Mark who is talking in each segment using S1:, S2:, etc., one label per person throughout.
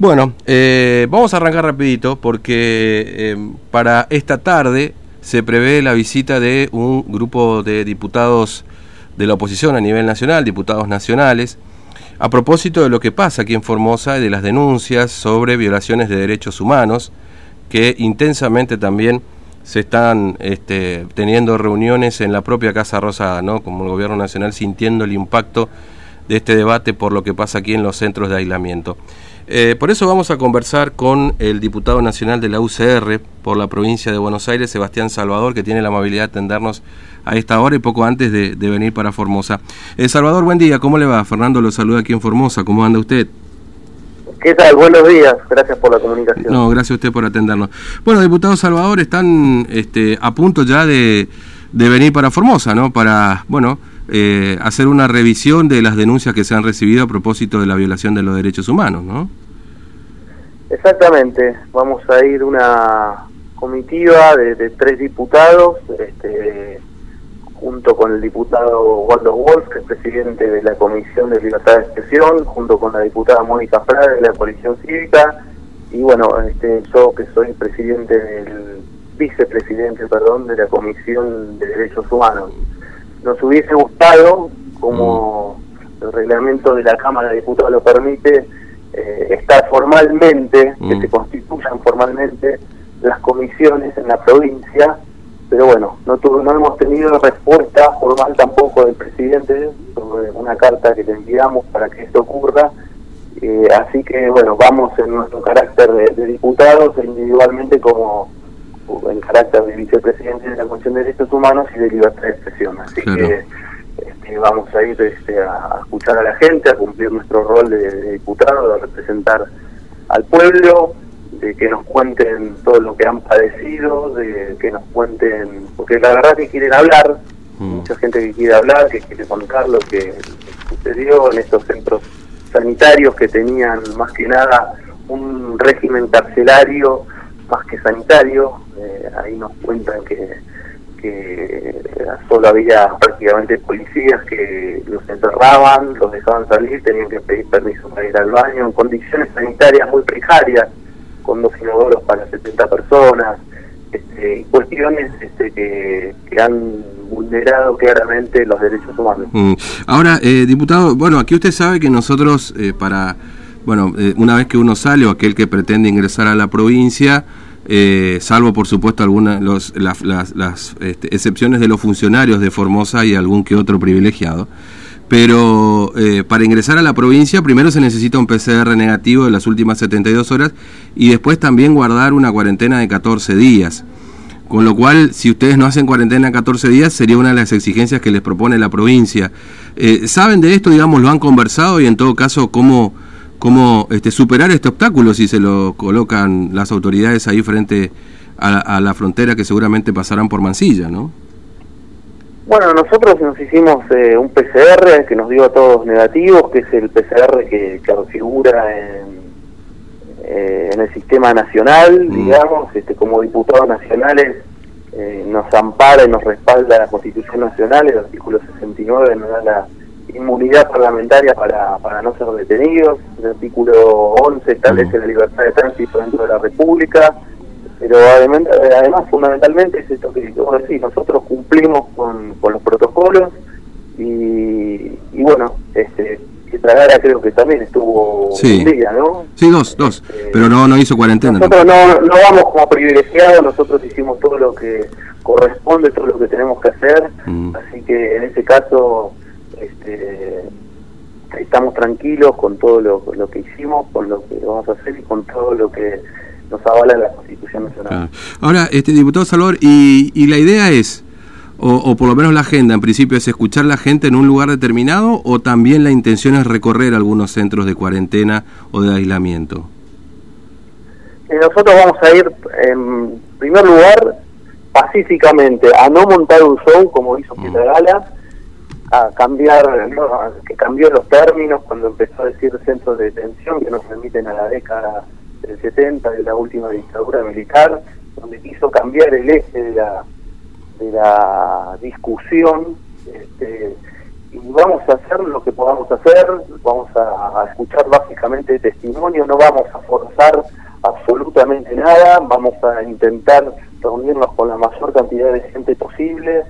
S1: Bueno, eh, vamos a arrancar rapidito porque eh, para esta tarde se prevé la visita de un grupo de diputados de la oposición a nivel nacional, diputados nacionales, a propósito de lo que pasa aquí en Formosa y de las denuncias sobre violaciones de derechos humanos, que intensamente también se están este, teniendo reuniones en la propia Casa Rosada, ¿no? como el Gobierno Nacional sintiendo el impacto de este debate por lo que pasa aquí en los centros de aislamiento. Eh, por eso vamos a conversar con el diputado nacional de la UCR por la provincia de Buenos Aires, Sebastián Salvador, que tiene la amabilidad de atendernos a esta hora y poco antes de, venir para Formosa. Eh, Salvador, buen día, ¿cómo le va? Fernando lo saluda aquí en Formosa, ¿cómo anda usted?
S2: ¿Qué tal? Buenos días, gracias por la comunicación.
S1: No, gracias a usted por atendernos. Bueno, diputado Salvador, están este, a punto ya de, de venir para Formosa, ¿no? Para, bueno, eh, hacer una revisión de las denuncias que se han recibido a propósito de la violación de los derechos humanos, ¿no?
S2: Exactamente, vamos a ir una comitiva de, tres diputados, este, junto con el diputado Waldo Wolf, que es presidente de la Comisión de Libertad de Expresión, junto con la diputada Mónica Frade de la Coalición Cívica, y bueno, este, yo que soy presidente del vicepresidente, perdón, de la Comisión de Derechos Humanos. Nos hubiese gustado, como el reglamento de la Cámara de Diputados lo permite, eh, estar formalmente, que mm. se constituyan formalmente las comisiones en la provincia, pero bueno, no, no hemos tenido respuesta formal tampoco del presidente sobre una carta que le enviamos para que esto ocurra, eh, así que bueno, vamos en nuestro carácter de, diputados e individualmente como en carácter de vicepresidente de la Comisión de Derechos Humanos y de Libertad de Expresión, así que este, vamos a ir este, a, escuchar a la gente, a cumplir nuestro rol de, diputado, de representar al pueblo, de que nos cuenten todo lo que han padecido, de que nos cuenten, porque la verdad que quieren hablar, mm. mucha gente que quiere hablar, que quiere contar lo que sucedió en estos centros sanitarios que tenían más que nada un régimen carcelario más que sanitario, eh, ahí nos cuentan que que solo había prácticamente policías que los encerraban, los dejaban salir, tenían que pedir permiso para ir al baño, en condiciones sanitarias muy precarias, con dos inodoros para 70 personas, este, cuestiones este, que, han vulnerado claramente los derechos humanos.
S1: Mm. Ahora, eh, diputado, bueno, aquí usted sabe que nosotros eh, para, bueno, eh, una vez que uno sale o aquel que pretende ingresar a la provincia, eh, salvo por supuesto algunas las, este, excepciones de los funcionarios de Formosa y algún que otro privilegiado. Pero eh, para ingresar a la provincia primero se necesita un PCR negativo de las últimas 72 horas y después también guardar una cuarentena de 14 días. Con lo cual, si ustedes no hacen cuarentena de 14 días, sería una de las exigencias que les propone la provincia. Eh, ¿Saben de esto, digamos, lo han conversado y en todo caso, cómo, cómo este, superar este obstáculo si se lo colocan las autoridades ahí frente a, la frontera que seguramente pasarán por Mansilla, ¿no?
S2: Bueno, nosotros nos hicimos eh, un PCR que nos dio a todos negativos, que es el PCR que, que figura en, eh, en el sistema nacional, mm. digamos, este, como diputados nacionales eh, nos ampara y nos respalda la Constitución Nacional, el artículo 69 nos da la inmunidad parlamentaria para, para no ser detenidos. El artículo 11 establece la libertad de tránsito dentro de la República. Pero además, además fundamentalmente es esto que vos decís, nosotros cumplimos con, con los protocolos y, y bueno, este, Tragara creo que también estuvo un día, ¿no?
S1: Sí, dos, dos, este, pero no, no hizo cuarentena.
S2: Nosotros no, no vamos como privilegiados, nosotros hicimos todo lo que corresponde, todo lo que tenemos que hacer, mm. así que en ese caso este, estamos tranquilos con todo lo, que hicimos, con lo que vamos a hacer y con todo lo que nos avala la Constitución Nacional.
S1: Ahora, este diputado Salvador, y, y la idea es, o, por lo menos la agenda en principio es escuchar a la gente en un lugar determinado, o también la intención es recorrer algunos centros de cuarentena o de aislamiento.
S2: Eh, nosotros vamos a ir, en primer lugar, pacíficamente, a no montar un show como hizo mm. A cambiar, que cambió los términos cuando empezó a decir centros de detención que nos remiten a la década del 70 de la última dictadura militar, donde quiso cambiar el eje de la, de la discusión este, y vamos a hacer lo que podamos hacer, vamos a, escuchar básicamente testimonio, no vamos a forzar absolutamente nada, vamos a intentar reunirnos con la mayor cantidad de gente posible,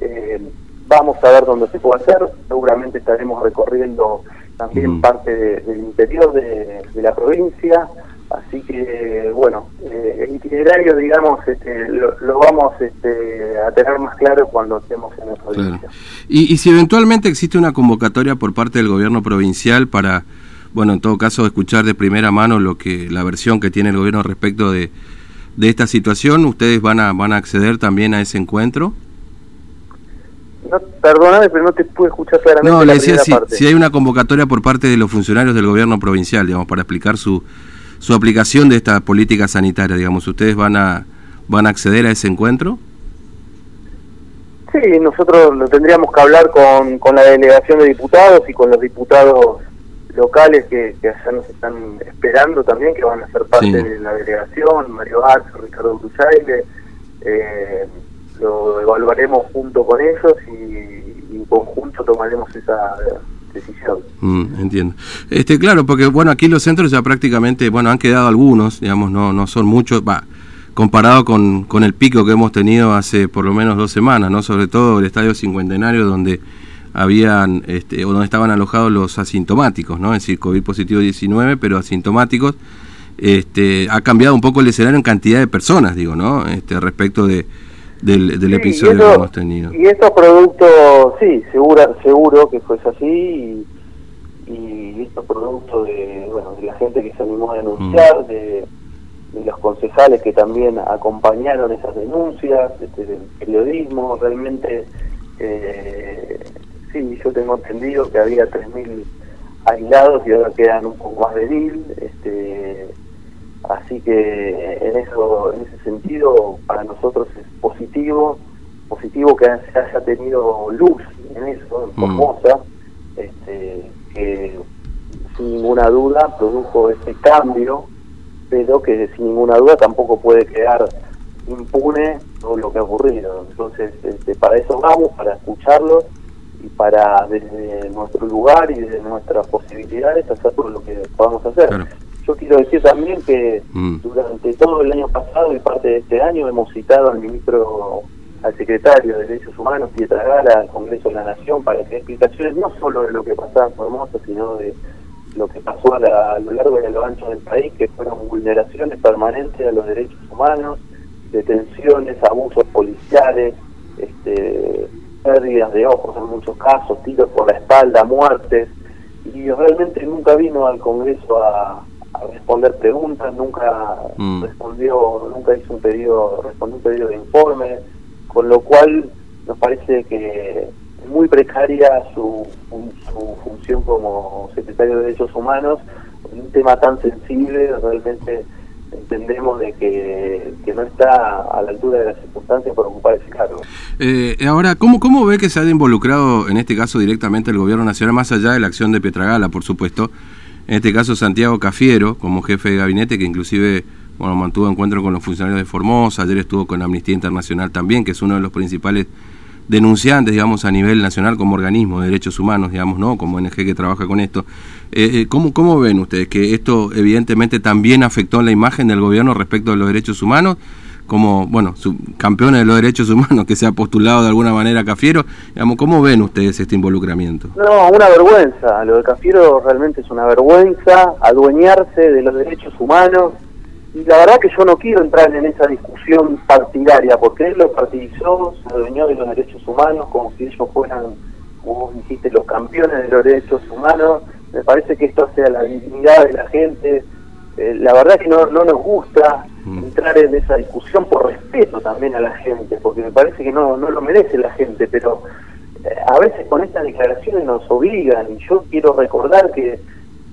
S2: eh, vamos a ver dónde se puede hacer, seguramente estaremos recorriendo también mm. parte del interior de, la provincia, así que bueno, eh, el itinerario digamos este, lo, vamos este, a tener más claro cuando estemos en la provincia.
S1: Y, y si eventualmente existe una convocatoria por parte del gobierno provincial para, bueno, en todo caso escuchar de primera mano lo que la versión que tiene el gobierno respecto de, de esta situación, ¿ustedes van a, van a acceder también a ese encuentro?
S2: Perdóname, pero no te pude escuchar claramente. No, le decía
S1: si, hay una convocatoria por parte de los funcionarios del gobierno provincial, digamos, para explicar su, su aplicación de esta política sanitaria, digamos, ¿ustedes van a, van a acceder a ese encuentro?
S2: Sí, nosotros lo tendríamos que hablar con, con la delegación de diputados y con los diputados locales que, que allá nos están esperando también, que van a ser parte de la delegación, Mario Arce, Ricardo Bruchaile, eh, lo evaluaremos junto con ellos y, en conjunto tomaremos esa decisión.
S1: Mm, entiendo. Este, claro, porque bueno, aquí los centros ya prácticamente, bueno, han quedado algunos, digamos, no, no son muchos, va, comparado con, con el pico que hemos tenido hace por lo menos dos semanas, ¿no? Sobre todo el Estadio Cincuentenario, donde habían, este, o donde estaban alojados los asintomáticos, ¿no? Es decir, COVID positivo 19, pero asintomáticos. Este, ha cambiado un poco el escenario en cantidad de personas, digo, ¿no? Este, respecto de, del, episodio que hemos tenido.
S2: Y estos productos, sí, seguro, seguro que fue así, y, estos productos de, bueno, de la gente que se animó a denunciar, mm. de, los concejales que también acompañaron esas denuncias, este, del periodismo, realmente, eh, sí, yo tengo entendido que había 3.000 aislados y ahora quedan un poco más de 1.000, este Así que en eso, en ese sentido, para nosotros es positivo, positivo que se haya tenido luz en eso, en mm. Formosa, este, que sin ninguna duda produjo ese cambio, pero que sin ninguna duda tampoco puede quedar impune todo lo que ha ocurrido. Entonces, este, para eso vamos, para escucharlos y para desde nuestro lugar y desde nuestras posibilidades hacer todo lo que podamos hacer. Yo quiero decir también que mm. durante todo el año pasado y parte de este año hemos citado al ministro, al secretario de Derechos Humanos, Pietra Gala, al Congreso de la Nación, para que dé explicaciones no solo de lo que pasaba en Formosa, sino de lo que pasó a, lo largo y a lo ancho del país, que fueron vulneraciones permanentes a los derechos humanos, detenciones, abusos policiales, este, pérdidas de ojos en muchos casos, tiros por la espalda, muertes, y realmente nunca vino al Congreso a, a responder preguntas, nunca mm. respondió, nunca hizo un pedido, respondió un pedido de informe, con lo cual nos parece que es muy precaria su, su función como secretario de Derechos Humanos, un tema tan sensible, realmente entendemos de que, que, no está a la altura de las circunstancias para ocupar ese cargo.
S1: Eh, ahora, ¿cómo, ¿cómo ve que se ha involucrado en este caso directamente el gobierno nacional, más allá de la acción de Pietragala, por supuesto, en este caso Santiago Cafiero, como jefe de gabinete, que inclusive bueno, mantuvo encuentro con los funcionarios de Formosa, ayer estuvo con Amnistía Internacional también, que es uno de los principales denunciantes, digamos, a nivel nacional como organismo de derechos humanos, digamos, ¿no? Como ONG que trabaja con esto. Eh, eh, ¿cómo, ¿Cómo ven ustedes que esto evidentemente también afectó la imagen del gobierno respecto a los derechos humanos? Como, bueno, su, campeones de los derechos humanos que se ha postulado de alguna manera Cafiero. Digamos, ¿Cómo ven ustedes este involucramiento?
S2: No, una vergüenza. Lo de Cafiero realmente es una vergüenza, adueñarse de los derechos humanos. Y la verdad que yo no quiero entrar en esa discusión partidaria, porque él lo partidizó, se adueñó de los derechos humanos como si ellos fueran, como dijiste, los campeones de los derechos humanos. Me parece que esto sea la dignidad de la gente, eh, la verdad que no, no nos gusta mm. entrar en esa discusión por respeto también a la gente, porque me parece que no, no lo merece la gente, pero eh, a veces con estas declaraciones nos obligan, y yo quiero recordar que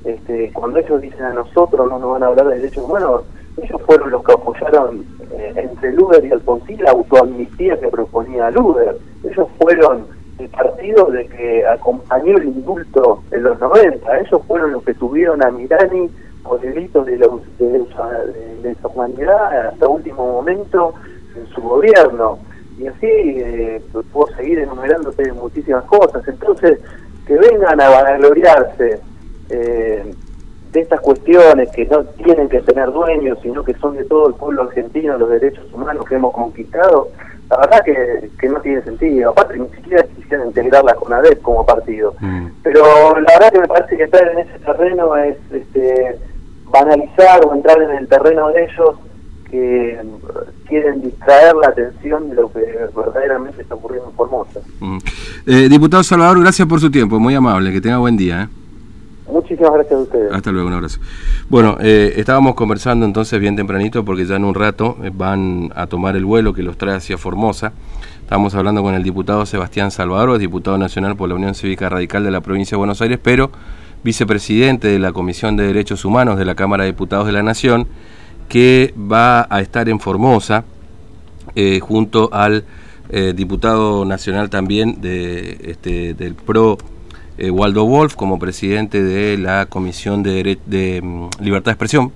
S2: este, cuando ellos dicen a nosotros no nos van a hablar de derechos humanos, ellos fueron los que apoyaron eh, entre Luder y Alfonsín la autoamnistía que proponía Luder, ellos fueron el partido de que acompañó el indulto en los 90, ellos fueron los que tuvieron a Mirani por delitos de, la, de, de, humanidad hasta último momento en su gobierno. y así eh, puedo seguir enumerándote muchísimas cosas. Entonces, que vengan a vanagloriarse eh, de estas cuestiones que no tienen que tener dueños, sino que son de todo el pueblo argentino, los derechos humanos que hemos conquistado, la verdad que, que no tiene sentido. Aparte, ni siquiera quisieran integrarla con ADEP como partido. Mm. Pero la verdad que me parece que estar en ese terreno es este, banalizar o entrar en el terreno de ellos que quieren distraer la atención de lo que verdaderamente está ocurriendo en Formosa.
S1: Mm. Eh, diputado Salvador, gracias por su tiempo, muy amable, que tenga buen día. ¿eh?
S2: Muchísimas gracias a ustedes.
S1: Hasta luego, un abrazo. Bueno, eh, estábamos conversando entonces bien tempranito porque ya en un rato van a tomar el vuelo que los trae hacia Formosa. Estábamos hablando con el diputado Sebastián Salvador, diputado nacional por la Unión Cívica Radical de la provincia de Buenos Aires, pero vicepresidente de la Comisión de Derechos Humanos de la Cámara de Diputados de la Nación que va a estar en Formosa eh, junto al eh, diputado nacional también de, este, del PRO, eh, Waldo Wolf, como presidente de la Comisión de, de mm, Libertad de Expresión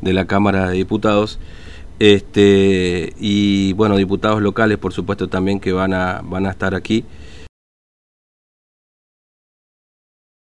S1: de la Cámara de Diputados. Este, y bueno, diputados locales, por supuesto, también que van a, van a estar aquí.